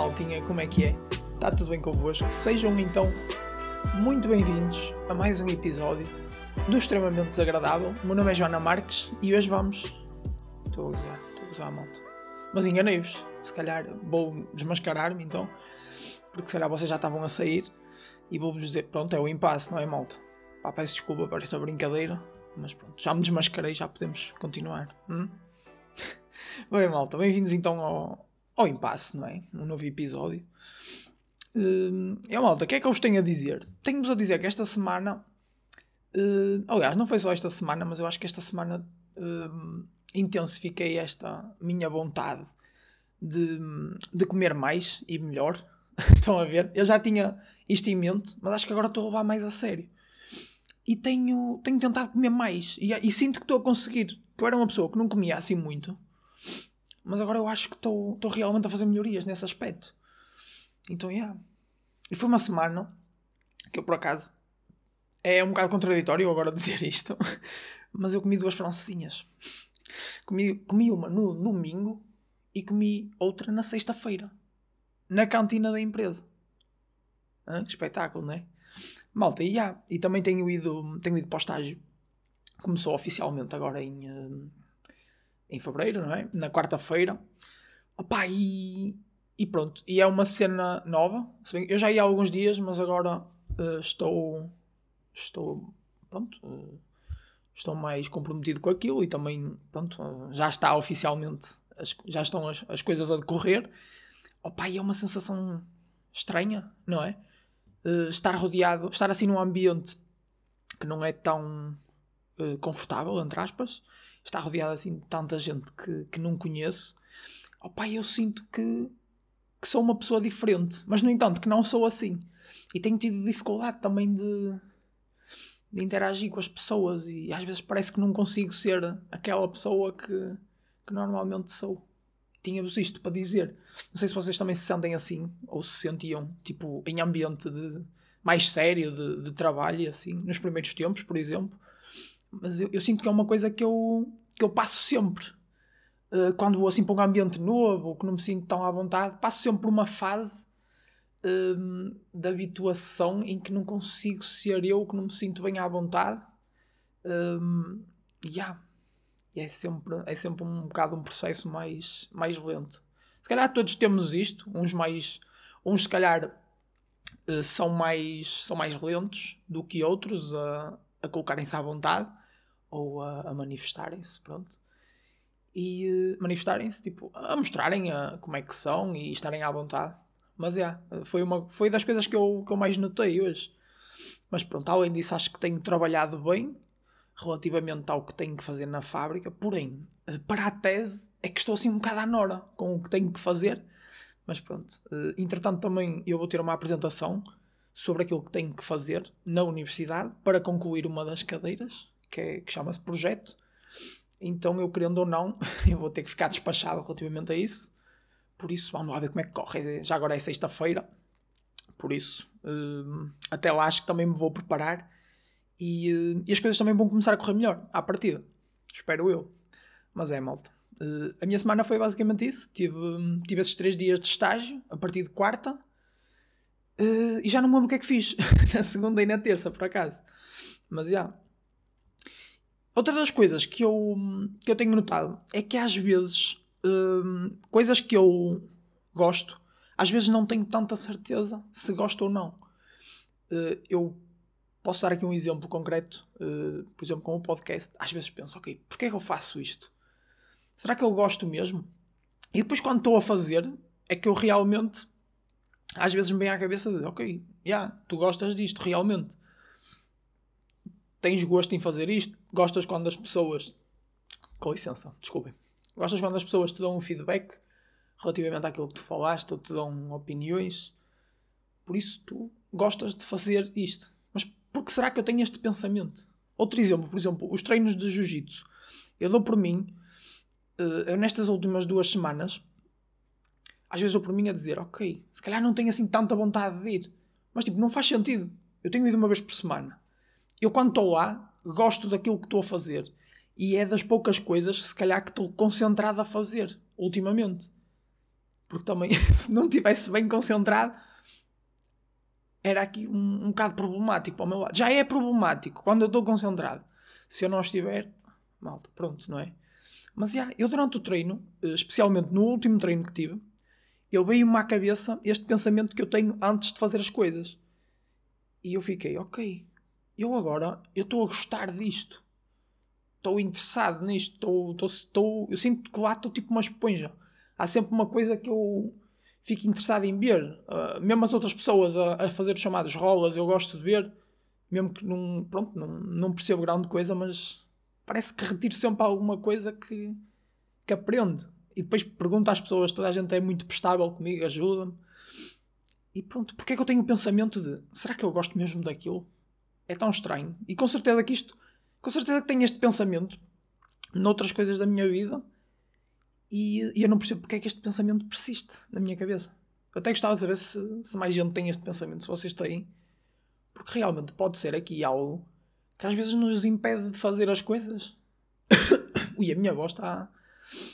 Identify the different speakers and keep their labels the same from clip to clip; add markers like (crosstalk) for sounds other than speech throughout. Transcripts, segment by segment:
Speaker 1: Maltinha, como é que é? Está tudo bem convosco? Sejam então muito bem-vindos a mais um episódio do Extremamente Desagradável. O meu nome é Joana Marques e hoje vamos. Estou a usar, estou a usar, malta. Mas enganei-vos, se calhar vou desmascarar-me então, porque se calhar vocês já estavam a sair e vou-vos dizer: pronto, é o impasse, não é, malta? Pá, peço desculpa para esta brincadeira, mas pronto, já me desmascarei, já podemos continuar. Hum? (laughs) Bem, malta, bem-vindos então ao, ao impasse, não é? Um novo episódio. Uh, é malta, o que é que eu vos tenho a dizer? Tenho-vos a dizer que esta semana. Uh, aliás, não foi só esta semana, mas eu acho que esta semana uh, intensifiquei esta minha vontade de, de comer mais e melhor. (laughs) Estão a ver? Eu já tinha isto em mente, mas acho que agora estou a levar mais a sério. E tenho, tenho tentado comer mais. E, e sinto que estou a conseguir. Eu era uma pessoa que não comia assim muito mas agora eu acho que estou realmente a fazer melhorias nesse aspecto. Então, yeah. E foi uma semana que eu, por acaso, é um bocado contraditório agora (laughs) dizer isto, mas eu comi duas francesinhas. Comi, comi uma no domingo e comi outra na sexta-feira, na cantina da empresa. Ah, que espetáculo, não é? Malta, e, yeah. e também tenho ido, tenho ido para o estágio. Começou oficialmente agora em, uh, em fevereiro, não é? Na quarta-feira. Opa, e, e pronto. E é uma cena nova. Eu já ia há alguns dias, mas agora uh, estou. Estou. Pronto. Uh, estou mais comprometido com aquilo e também. Pronto. Uh, já está oficialmente. As, já estão as, as coisas a decorrer. Opa, e é uma sensação estranha, não é? estar rodeado. Estar assim num ambiente que não é tão confortável, entre aspas está rodeado assim de tanta gente que, que não conheço, opa, eu sinto que, que sou uma pessoa diferente, mas no entanto que não sou assim. E tenho tido dificuldade também de, de interagir com as pessoas e às vezes parece que não consigo ser aquela pessoa que, que normalmente sou. Tinha-vos isto para dizer. Não sei se vocês também se sentem assim ou se sentiam tipo em ambiente de, mais sério de, de trabalho assim, nos primeiros tempos, por exemplo mas eu, eu, sinto que é uma coisa que eu, que eu passo sempre. Uh, quando vou assim para um ambiente novo ou que não me sinto tão à vontade, passo sempre por uma fase um, de habituação em que não consigo ser eu, que não me sinto bem à vontade. Um, yeah. E é sempre, é sempre um bocado um processo mais, mais lento. Se calhar todos temos isto, uns mais. Uns se calhar uh, são, mais, são mais lentos do que outros a, a colocarem-se à vontade ou a, a manifestarem-se, pronto. E uh, manifestarem-se, tipo, a mostrarem a, como é que são e estarem à vontade. Mas é, foi, uma, foi das coisas que eu, que eu mais notei hoje. Mas pronto, além disso, acho que tenho trabalhado bem relativamente ao que tenho que fazer na fábrica. Porém, eh, para a tese, é que estou assim um bocado à nora com o que tenho que fazer. Mas pronto, entretanto, também eu vou ter uma apresentação sobre aquilo que tenho que fazer na universidade para concluir uma das cadeiras que, é, que chama-se projeto. Então, eu querendo ou não, (laughs) eu vou ter que ficar despachado relativamente a isso. Por isso, vamos lá ver como é que corre. Já agora é sexta-feira. Por isso, uh, até lá acho que também me vou preparar. E, uh, e, as coisas também vão começar a correr melhor à partida. Espero eu. Mas é, malta. Uh, a minha semana foi basicamente isso. Tive, tive esses três dias de estágio, a partir de quarta. e já não me lembro o que é que fiz. (laughs) na segunda e na terça, por acaso. Mas já. Yeah. Outra das coisas que eu, que eu tenho notado é que às vezes hum, coisas que eu gosto, às vezes não tenho tanta certeza se gosto ou não. Uh, eu posso dar aqui um exemplo concreto, uh, por exemplo, com o podcast. Às vezes penso, ok, porquê é que eu faço isto? Será que eu gosto mesmo? E depois, quando estou a fazer, é que eu realmente, às vezes, me vem à cabeça de, ok, yeah, tu gostas disto realmente tens gosto em fazer isto, gostas quando as pessoas. Com licença, desculpem. Gostas quando as pessoas te dão um feedback relativamente àquilo que tu falaste ou te dão opiniões. Por isso tu gostas de fazer isto. Mas por que será que eu tenho este pensamento? Outro exemplo, por exemplo, os treinos de jiu-jitsu. Eu dou por mim, eh, eu nestas últimas duas semanas, às vezes dou por mim a dizer, ok, se calhar não tenho assim tanta vontade de ir. Mas tipo, não faz sentido. Eu tenho ido uma vez por semana eu quando estou lá, gosto daquilo que estou a fazer. E é das poucas coisas, se calhar, que estou concentrado a fazer ultimamente. Porque também, (laughs) se não estivesse bem concentrado, era aqui um, um bocado problemático para o meu lado. Já é problemático quando eu estou concentrado. Se eu não estiver, malta, pronto, não é? Mas já, eu durante o treino, eh, especialmente no último treino que tive, eu veio-me à cabeça este pensamento que eu tenho antes de fazer as coisas. E eu fiquei, ok, eu agora eu estou a gostar disto. Estou interessado nisto. Estou, estou, estou, eu sinto que lá estou tipo uma esponja. Há sempre uma coisa que eu fico interessado em ver. Uh, mesmo as outras pessoas a, a fazer os chamados rolas, eu gosto de ver. Mesmo que não, pronto, não, não percebo grande coisa, mas parece que retiro sempre alguma coisa que, que aprendo. E depois pergunto às pessoas, toda a gente é muito prestável comigo, ajuda-me. E pronto, porque é que eu tenho o pensamento de será que eu gosto mesmo daquilo? É tão estranho. E com certeza que isto, com certeza que tenho este pensamento noutras coisas da minha vida e, e eu não percebo porque é que este pensamento persiste na minha cabeça. Eu até gostava de saber se, se mais gente tem este pensamento, se vocês têm. Porque realmente pode ser aqui algo que às vezes nos impede de fazer as coisas. (coughs) Ui, a minha voz está.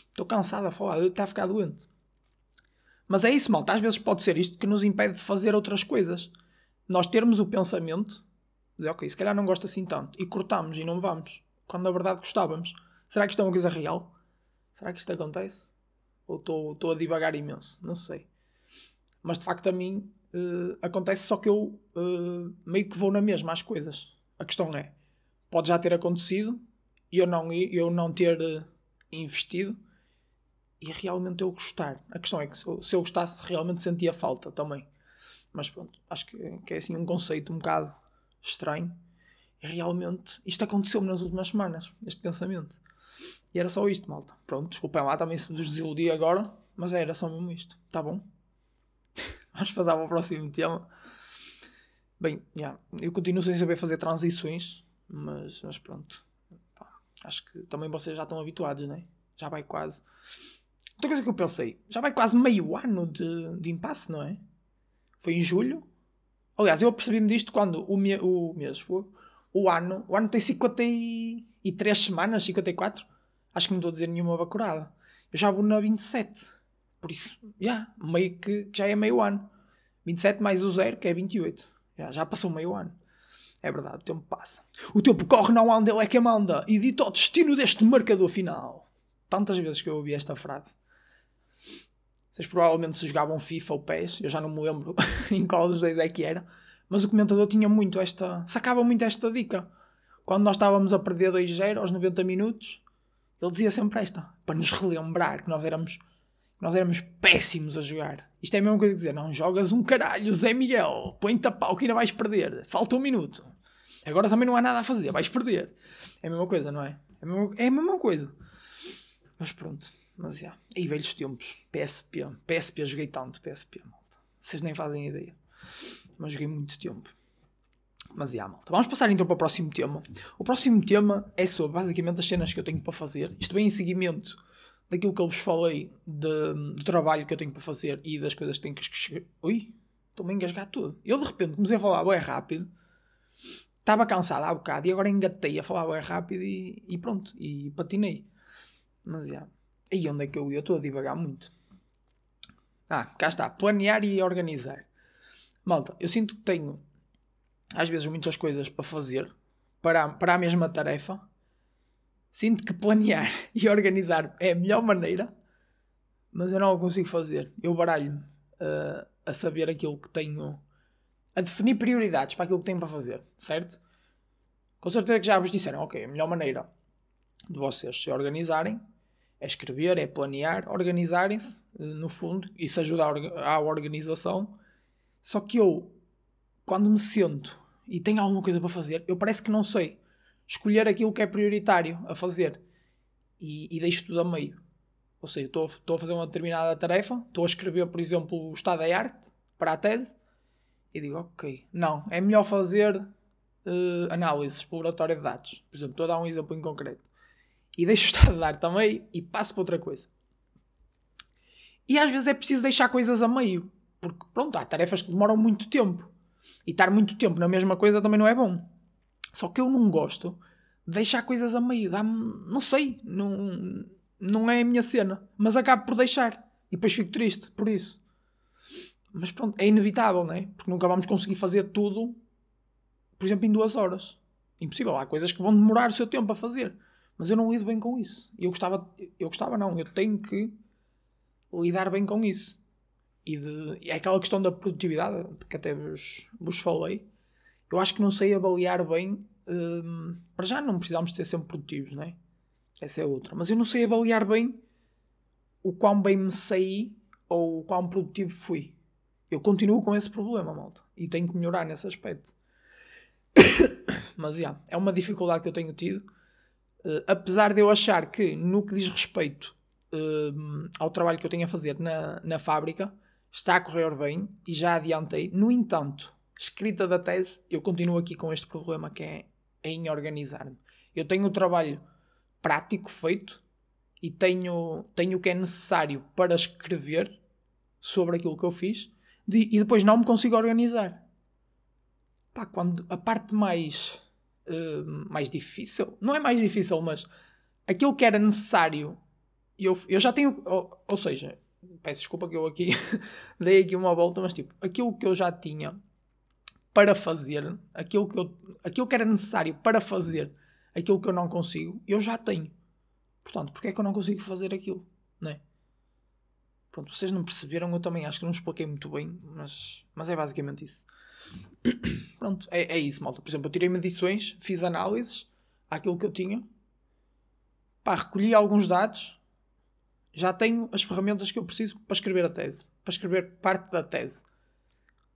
Speaker 1: Estou cansada a falar, está a ficar doente. Mas é isso, malta. Às vezes pode ser isto que nos impede de fazer outras coisas. Nós termos o pensamento de, ok, se calhar não gosto assim tanto, e cortamos e não vamos, quando na verdade gostávamos. Será que isto é uma coisa real? Será que isto acontece? Ou estou a divagar imenso? Não sei. Mas de facto a mim uh, acontece, só que eu uh, meio que vou na mesma às coisas. A questão é, pode já ter acontecido e eu não, eu não ter uh, investido e realmente eu gostar. A questão é que se eu, se eu, gostasse, realmente sentia falta também. Mas pronto, acho que, que é assim um conceito um bocado estranho. Realmente isto aconteceu-me nas últimas semanas, este pensamento. E era só isto, malta. Pronto, desculpem lá também se vos desiludi agora, mas era só mesmo isto. Tá bom? (laughs) Vamos passar para o próximo tema. Bem, yeah, eu continuo sem saber fazer transições, mas, mas pronto. Pá, acho que também vocês já estão habituados, né? Já vai quase. Outra coisa que eu pensei, já vai quase meio ano de, de impasse, não é? Foi em julho. Aliás, eu percebi-me disto quando o, me, o mês foi. O ano, o ano tem 53 semanas, 54. Acho que não estou a dizer nenhuma bacurada. Eu já vou na 27. Por isso, yeah, meio que já é meio ano. 27 mais o 0, que é 28. Yeah, já passou meio ano. É verdade, o tempo passa. O tempo corre, não anda, ele é que manda. E dito o destino deste marcador final. Tantas vezes que eu ouvi esta frase. Vocês provavelmente se jogavam FIFA ou PES, eu já não me lembro (laughs) em qual dos dois é que era, mas o comentador tinha muito esta. sacava muito esta dica. Quando nós estávamos a perder 2-0 aos 90 minutos, ele dizia sempre esta, para nos relembrar que nós éramos, nós éramos péssimos a jogar. Isto é a mesma coisa que dizer, não jogas um caralho, Zé Miguel, põe-te a pau que ainda vais perder, falta um minuto. Agora também não há nada a fazer, vais perder. É a mesma coisa, não é? É a mesma, é a mesma coisa. Mas pronto. Mas já. E velhos tempos. PSP. PSP, joguei tanto PSP, malta. Vocês nem fazem ideia. Mas joguei muito tempo. Mas já, malta. Vamos passar então para o próximo tema. O próximo tema é sobre basicamente as cenas que eu tenho para fazer. Isto vem em seguimento daquilo que eu vos falei de, do trabalho que eu tenho para fazer e das coisas que tenho que escrever. Ui, estou-me a engasgar tudo. Eu de repente comecei a falar bem rápido. Estava cansado há bocado e agora engatei a falar bem rápido e, e pronto. E patinei. Mas já. E onde é que eu ia? Estou a divagar muito. Ah, cá está. Planear e organizar. Malta, eu sinto que tenho às vezes muitas coisas para fazer para, para a mesma tarefa. Sinto que planear (laughs) e organizar é a melhor maneira, mas eu não o consigo fazer. Eu baralho-me uh, a saber aquilo que tenho, a definir prioridades para aquilo que tenho para fazer, certo? Com certeza que já vos disseram, ok, a melhor maneira de vocês se organizarem é escrever, é planear, organizarem-se, eh, no fundo, isso ajuda à organização. Só que eu, quando me sento e tenho alguma coisa para fazer, eu parece que não sei escolher aquilo que é prioritário a fazer e, e deixo tudo a meio. Ou seja, estou, estou a fazer uma determinada tarefa, estou a escrever, por exemplo, o estado da arte para a tese e digo, ok, não, é melhor fazer uh, análise exploratória de dados. Por exemplo, estou a dar um exemplo em concreto e deixo estar a dar também e passo para outra coisa. E às vezes é preciso deixar coisas a meio, porque pronto, há tarefas que demoram muito tempo e estar muito tempo na mesma coisa também não é bom. Só que eu não gosto de deixar coisas a meio, dá não sei, não, não é a minha cena, mas acabo por deixar. E depois fico triste por isso. Mas pronto, é inevitável, não é? Porque nunca vamos conseguir fazer tudo, por exemplo, em duas horas. Impossível. Há coisas que vão demorar o seu tempo a fazer. Mas eu não lido bem com isso. Eu gostava, eu gostava não, eu tenho que lidar bem com isso. E de, é aquela questão da produtividade que até vos, vos falei. Eu acho que não sei avaliar bem. Hum, para já não precisamos ser sempre produtivos, não é? Essa é outra. Mas eu não sei avaliar bem o quão bem me saí ou o quão produtivo fui. Eu continuo com esse problema, malta. E tenho que melhorar nesse aspecto. (coughs) Mas, yeah, é uma dificuldade que eu tenho tido. Uh, apesar de eu achar que, no que diz respeito uh, ao trabalho que eu tenho a fazer na, na fábrica, está a correr bem e já adiantei. No entanto, escrita da tese, eu continuo aqui com este problema que é em organizar-me. Eu tenho o trabalho prático feito e tenho, tenho o que é necessário para escrever sobre aquilo que eu fiz de, e depois não me consigo organizar. Pá, quando a parte mais, uh, mais difícil, não é mais difícil, mas aquilo que era necessário, eu, eu já tenho, ou, ou seja, peço desculpa que eu aqui (laughs) dei aqui uma volta, mas tipo, aquilo que eu já tinha para fazer, aquilo que, eu, aquilo que era necessário para fazer aquilo que eu não consigo, eu já tenho. Portanto, porque é que eu não consigo fazer aquilo? Não é? Pronto, vocês não perceberam, eu também acho que não expliquei muito bem, mas, mas é basicamente isso. (coughs) Pronto, é, é isso, malta. Por exemplo, eu tirei medições, fiz análises àquilo que eu tinha, pá, recolhi alguns dados, já tenho as ferramentas que eu preciso para escrever a tese, para escrever parte da tese.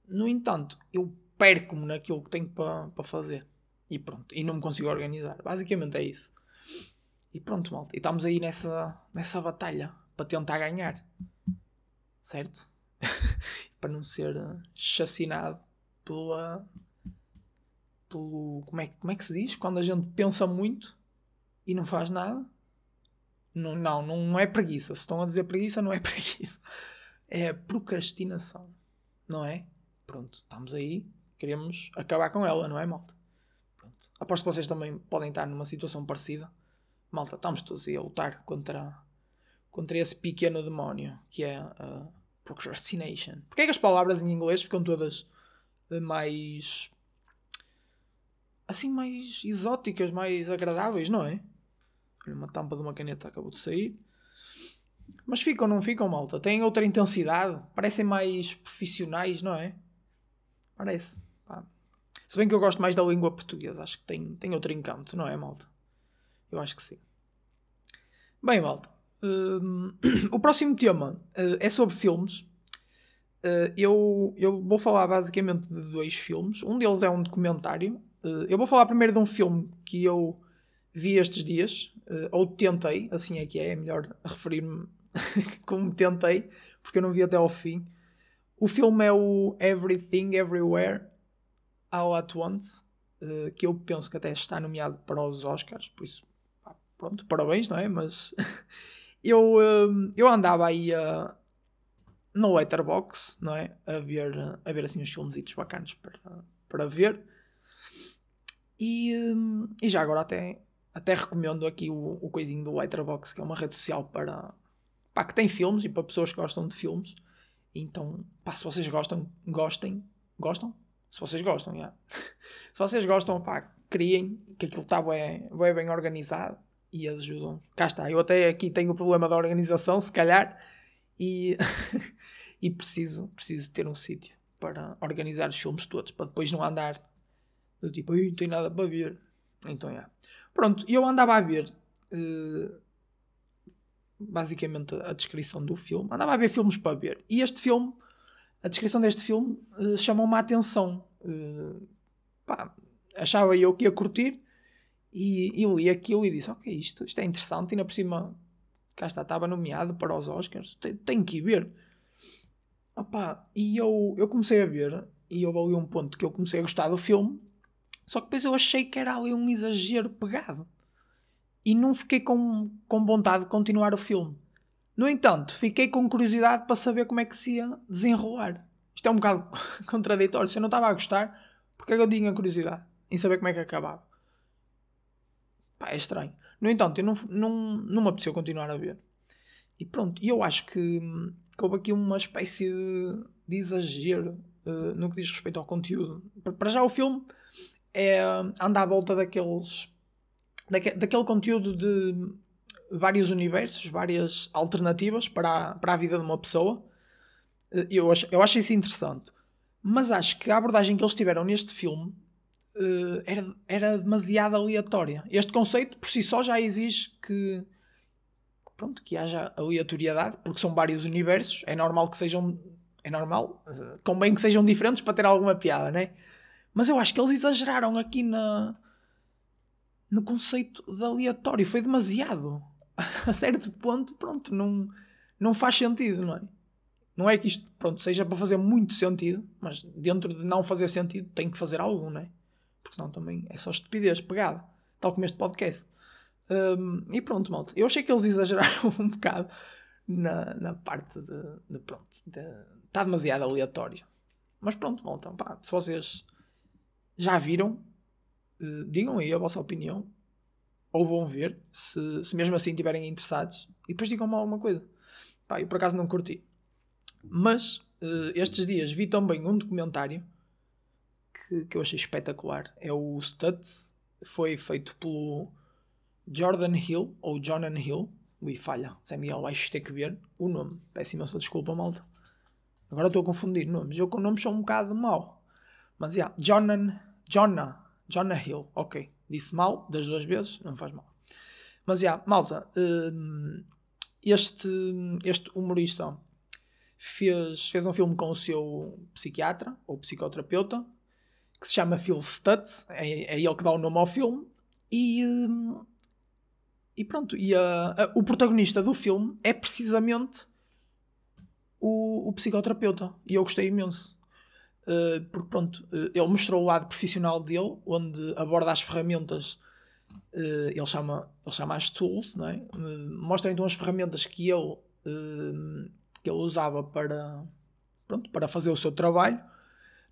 Speaker 1: No entanto, eu perco-me naquilo que tenho para, para fazer. E pronto, e não me consigo organizar. Basicamente é isso. E pronto, malta. E estamos aí nessa, nessa batalha para tentar ganhar certo? (laughs) para não ser chacinado pela. pelo. Como é, como é que se diz? Quando a gente pensa muito e não faz nada. Não, não, não é preguiça. Se estão a dizer preguiça, não é (laughs) preguiça. É procrastinação. Não é? Pronto, estamos aí. Queremos acabar com ela, não é, malta? Pronto. Aposto que vocês também podem estar numa situação parecida. Malta, estamos todos aí a lutar contra, contra esse pequeno demónio que é a procrastination. Porquê é que as palavras em inglês ficam todas eh, mais. assim, mais exóticas, mais agradáveis, não é? Uma tampa de uma caneta acabou de sair. Mas ficam, não ficam, malta? Têm outra intensidade, parecem mais profissionais, não é? Parece. Pá. Se bem que eu gosto mais da língua portuguesa, acho que tem, tem outro encanto, não é, malta? Eu acho que sim. Bem, malta. Uh, (clears throat) o próximo tema uh, é sobre filmes. Uh, eu, eu vou falar basicamente de dois filmes. Um deles é um documentário. eu vou falar primeiro de um filme que eu vi estes dias, ou tentei, assim é que é, é melhor referir-me (laughs) como tentei, porque eu não vi até ao fim. O filme é o Everything Everywhere All at Once, que eu penso que até está nomeado para os Oscars, por isso, pronto, parabéns, não é? Mas (laughs) eu, hum, eu andava aí uh, no Letterbox, não é? A ver, a ver assim uns filmes bacanas para, para ver. E, hum, e já agora até, até recomendo aqui o, o coisinho do Letterbox, que é uma rede social para, para que tem filmes e para pessoas que gostam de filmes. Então, pá, se vocês gostam, gostem. Gostam? Se vocês gostam, já. (laughs) se vocês gostam, pá, criem que aquilo está bem, bem organizado e ajudam. Cá está, eu até aqui tenho o problema da organização, se calhar, e, (laughs) e preciso, preciso ter um sítio para organizar os filmes todos, para depois não andar do tipo, não tenho nada para ver. Então, é. Pronto, eu andava a ver uh, basicamente a descrição do filme, andava a ver filmes para ver, e este filme, a descrição deste filme uh, chamou-me a atenção. Uh, pá, achava eu que ia curtir e eu li aquilo e disse: Ok, isto, isto é interessante. E ainda por cima, cá está, estava nomeado para os Oscars. Tenho, que ir ver. Opa, e eu, eu comecei a ver. E eu ali um ponto que eu comecei a gostar do filme. Só que depois eu achei que era ali um exagero pegado. E não fiquei com, com vontade de continuar o filme. No entanto, fiquei com curiosidade para saber como é que se ia desenrolar. Isto é um bocado (laughs) contraditório. Se eu não estava a gostar, porque é que eu tinha curiosidade em saber como é que acabava? Pá, é estranho. No entanto, eu não, não, não me apeteceu continuar a ver. e pronto, eu acho que, que houve aqui uma espécie de, de exagero uh, no que diz respeito ao conteúdo. Para já o filme é, anda à volta daqueles daque, daquele conteúdo de vários universos, várias alternativas para a, para a vida de uma pessoa. Uh, eu acho, eu acho isso interessante. Mas acho que a abordagem que eles tiveram neste filme uh, era, era demasiado aleatória. Este conceito por si só já exige que pronto, que haja aleatoriedade, porque são vários universos, é normal que sejam. É normal, uh, convém que sejam diferentes para ter alguma piada, né? Mas eu acho que eles exageraram aqui na, no conceito de aleatório, foi demasiado. (laughs) A certo ponto, pronto, não, não faz sentido, não é? Não é que isto, pronto, seja para fazer muito sentido, mas dentro de não fazer sentido tem que fazer algo, não é? Porque senão também é só estupidez pegada, tal como este podcast. Um, e pronto, malta. Eu achei que eles (laughs) exageraram um bocado na, na parte de, de pronto. Está de, demasiado aleatório. Mas pronto, malta. Pá, se vocês já viram, uh, digam aí a vossa opinião. Ou vão ver, se, se mesmo assim estiverem interessados. E depois digam-me alguma coisa. Pá, eu por acaso não curti. Mas uh, estes dias vi também um documentário que, que eu achei espetacular. É o Studs. Foi feito pelo Jordan Hill, ou Jonan Hill, ui, falha, Zé Miguel, vais ter que ver o nome. Peço imensa desculpa, malta. Agora estou a confundir nomes. Eu com nomes sou um bocado mau. Mas, yeah, Jonan, Jonah, Jonah Hill, ok. Disse mal das duas vezes, não faz mal. Mas, yeah, malta, hum, este, este humorista fez, fez um filme com o seu psiquiatra, ou psicoterapeuta, que se chama Phil Stutz, é, é ele que dá o nome ao filme, e, hum, e pronto, e o protagonista do filme é precisamente o, o psicoterapeuta. E eu gostei imenso. Uh, porque pronto, uh, ele mostrou o lado profissional dele, onde aborda as ferramentas, uh, ele, chama, ele chama as tools, não é? mostra então as ferramentas que ele, que ele usava para, pronto, para fazer o seu trabalho,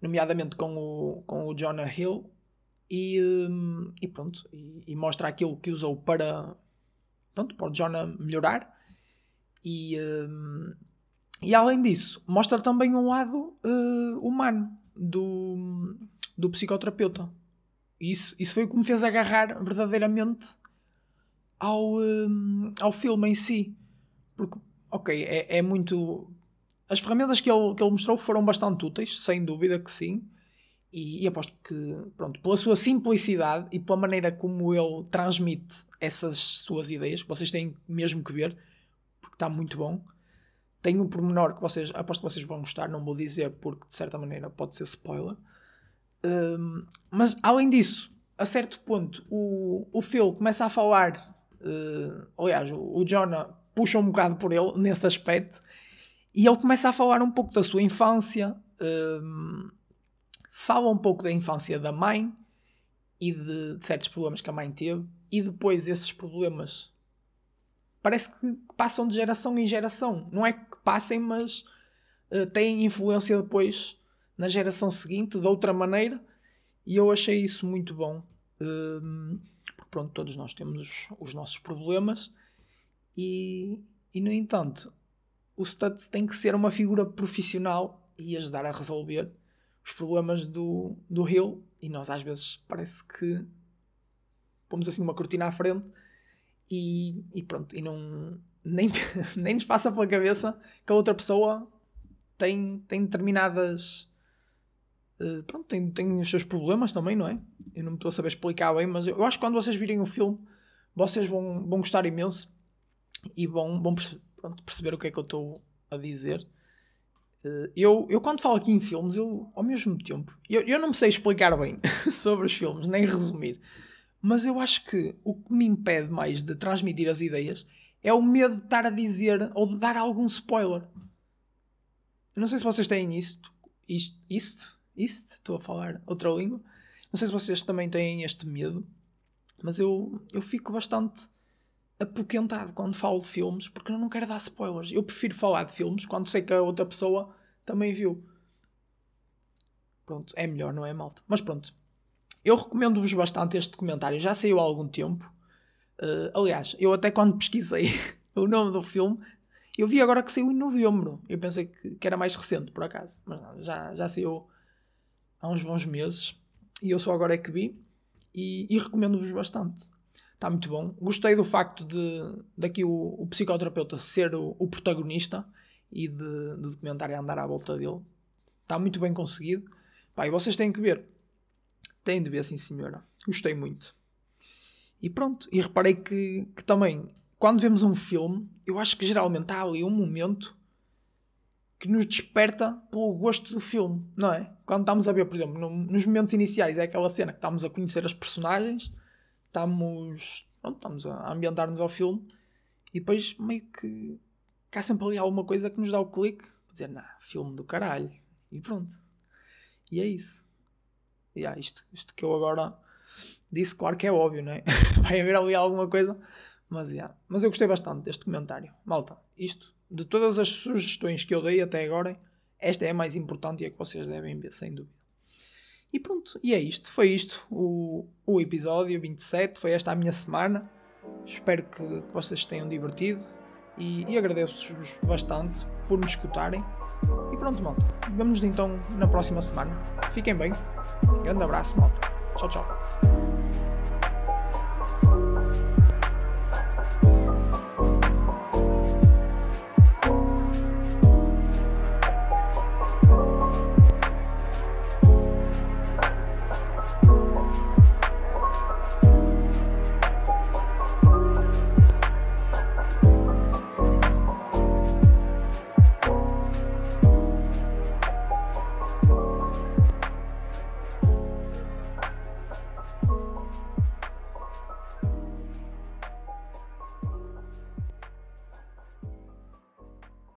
Speaker 1: nomeadamente com o, com o Jonah Hill, e, e pronto, e, e mostra aquilo que usou para, pronto, para o Jonah melhorar. E, uh, e além disso, mostra também um lado uh, humano do, do psicoterapeuta. E isso, isso foi o que me fez agarrar verdadeiramente ao, uh, ao filme em si. Porque, ok, é, é muito. As ferramentas que ele, que ele mostrou foram bastante úteis, sem dúvida que sim. E, e, aposto que, pronto, pela sua simplicidade e pela maneira como ele transmite essas suas ideias, vocês têm mesmo que ver, porque está muito bom. Tem um pormenor que vocês, aposto que vocês vão gostar, não vou dizer porque de certa maneira pode ser spoiler. Um, mas além disso, a certo ponto, o, o Phil começa a falar. Uh, aliás, o, o Jonah puxa um bocado por ele nesse aspecto e ele começa a falar um pouco da sua infância. Um, fala um pouco da infância da mãe e de, de, certos problemas que a mãe teve, e depois esses problemas parece que passam de geração em geração. Não é que passem, mas uh, têm influência depois na geração seguinte de outra maneira, e eu achei isso muito bom. Uh, porque pronto, todos nós temos os, os nossos problemas, e, e no entanto, o Stutz tem que ser uma figura profissional e ajudar a resolver os problemas do, do Hill e nós às vezes parece que pomos assim uma cortina à frente e, e pronto, e não (laughs) nem, nem nos passa pela cabeça que a outra pessoa tem, tem determinadas uh, pronto, tem, tem os seus problemas também, não é? Eu não me estou a saber explicar bem, mas eu acho que quando vocês virem o filme vocês vão, vão gostar imenso e vão, vão pronto, perceber o que é que eu estou a dizer. Eh, eu, eu quando falo aqui em filmes, eu ao mesmo tempo, eu, eu não sei explicar bem (laughs) sobre os filmes, nem resumir, mas eu acho que o que me impede mais de transmitir as ideias é o medo de estar a dizer ou de dar algum spoiler. Eu não sei se vocês têm isto, isto, isto, isto, estou a falar outra língua. Não sei se vocês também têm este medo, mas eu, eu fico bastante apoquentado quando falo de filmes porque eu não quero dar spoilers. Eu prefiro falar de filmes quando sei que a outra pessoa também viu. Pronto, é melhor, não é, malta? Mas pronto, eu recomendo-vos bastante este documentário. Já saiu há algum tempo. Uh, aliás, eu até quando pesquisei (laughs) o nome do filme, Eu vi agora que saiu em novembro. Eu pensei que, que era mais recente, por acaso. Mas não, já, já saiu há uns bons meses. E eu só agora é que vi. E, e recomendo-vos bastante. Está muito bom. Gostei do facto de daqui o, o psicoterapeuta ser o, o protagonista e de, do documentário andar à volta dele. Está muito bem conseguido. Pá, e vocês têm que ver. Têm de ver, sim senhora. Gostei muito. E pronto. E reparei que, que também, quando vemos um filme, eu acho que geralmente há ali um momento que nos desperta pelo gosto do filme, não é? Quando estamos a ver, por exemplo, no, nos momentos iniciais, é aquela cena que estamos a conhecer as personagens, estamos, pronto, estamos a ambientar-nos ao filme e depois meio que, há sempre ali alguma coisa que nos dá o clique, dizer, não, filme do caralho, e pronto. E é isso. E yeah, isto, isto que eu agora disse, claro que é óbvio, não é? (laughs) Vai haver ali alguma coisa, mas, yeah. mas eu gostei bastante deste comentário. Malta, isto de todas as sugestões que eu dei até agora, esta é a mais importante e é que vocês devem ver, sem dúvida. E pronto, e é isto. Foi isto o, o episódio 27. Foi esta a minha semana. Espero que, vocês tenham divertido e, e agradeço-vos bastante por me escutarem. E pronto, malta. Vemo-nos então na próxima semana. Fiquem bem. Grande abraço, malta. Tchau, tchau.